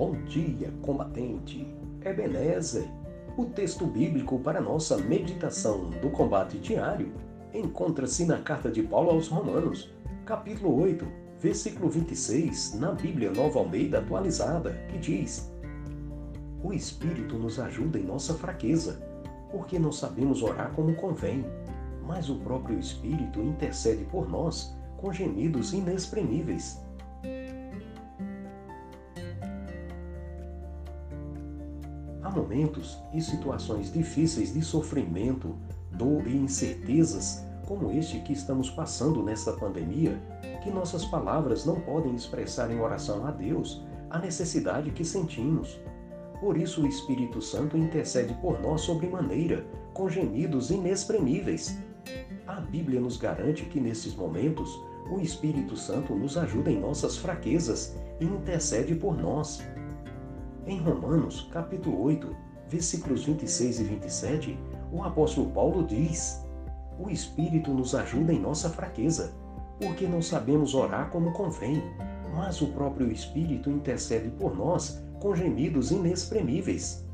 Bom dia, combatente. Ebenezer. O texto bíblico para nossa meditação do combate diário encontra-se na carta de Paulo aos Romanos, capítulo 8, versículo 26, na Bíblia Nova Almeida atualizada, que diz: O Espírito nos ajuda em nossa fraqueza, porque não sabemos orar como convém, mas o próprio Espírito intercede por nós com gemidos inexprimíveis. Há momentos e situações difíceis de sofrimento, dor e incertezas, como este que estamos passando nesta pandemia, que nossas palavras não podem expressar em oração a Deus a necessidade que sentimos. Por isso o Espírito Santo intercede por nós sobremaneira, com gemidos inexprimíveis. A Bíblia nos garante que nesses momentos o Espírito Santo nos ajuda em nossas fraquezas e intercede por nós. Em Romanos, capítulo 8, versículos 26 e 27, o apóstolo Paulo diz: O Espírito nos ajuda em nossa fraqueza, porque não sabemos orar como convém, mas o próprio Espírito intercede por nós com gemidos inexprimíveis.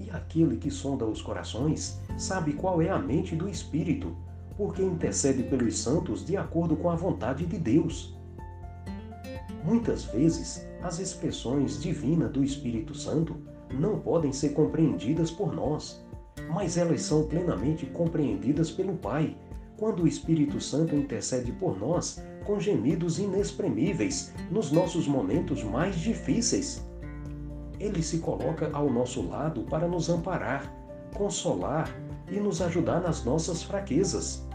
E aquele que sonda os corações sabe qual é a mente do Espírito, porque intercede pelos santos de acordo com a vontade de Deus. Muitas vezes, as expressões divinas do Espírito Santo não podem ser compreendidas por nós, mas elas são plenamente compreendidas pelo Pai, quando o Espírito Santo intercede por nós com gemidos inexprimíveis nos nossos momentos mais difíceis. Ele se coloca ao nosso lado para nos amparar, consolar e nos ajudar nas nossas fraquezas.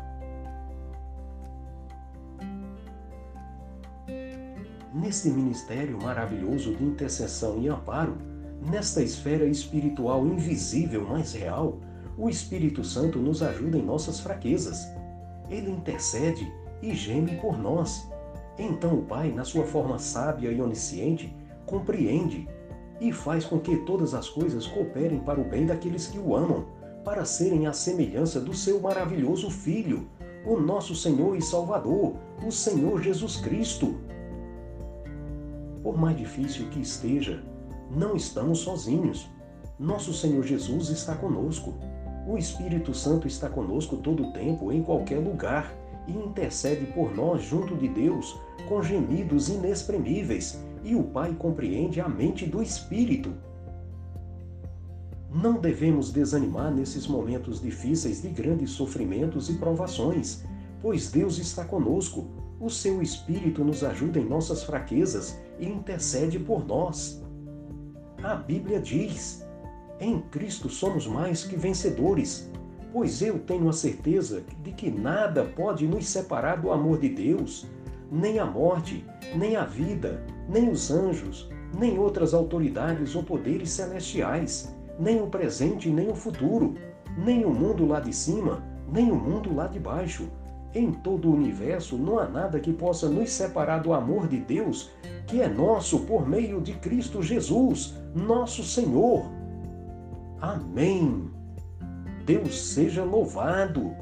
Neste ministério maravilhoso de intercessão e amparo, nesta esfera espiritual invisível, mas real, o Espírito Santo nos ajuda em nossas fraquezas. Ele intercede e geme por nós. Então o Pai, na sua forma sábia e onisciente, compreende e faz com que todas as coisas cooperem para o bem daqueles que o amam, para serem a semelhança do seu maravilhoso Filho, o nosso Senhor e Salvador, o Senhor Jesus Cristo. Por mais difícil que esteja, não estamos sozinhos. Nosso Senhor Jesus está conosco. O Espírito Santo está conosco todo o tempo, em qualquer lugar, e intercede por nós junto de Deus com gemidos inexprimíveis, e o Pai compreende a mente do Espírito. Não devemos desanimar nesses momentos difíceis de grandes sofrimentos e provações, pois Deus está conosco o seu Espírito nos ajuda em nossas fraquezas e intercede por nós. A Bíblia diz: em Cristo somos mais que vencedores, pois eu tenho a certeza de que nada pode nos separar do amor de Deus, nem a morte, nem a vida, nem os anjos, nem outras autoridades ou poderes celestiais, nem o presente nem o futuro, nem o mundo lá de cima, nem o mundo lá de baixo em todo o universo não há nada que possa nos separar do amor de Deus, que é nosso por meio de Cristo Jesus, nosso Senhor. Amém. Deus seja louvado.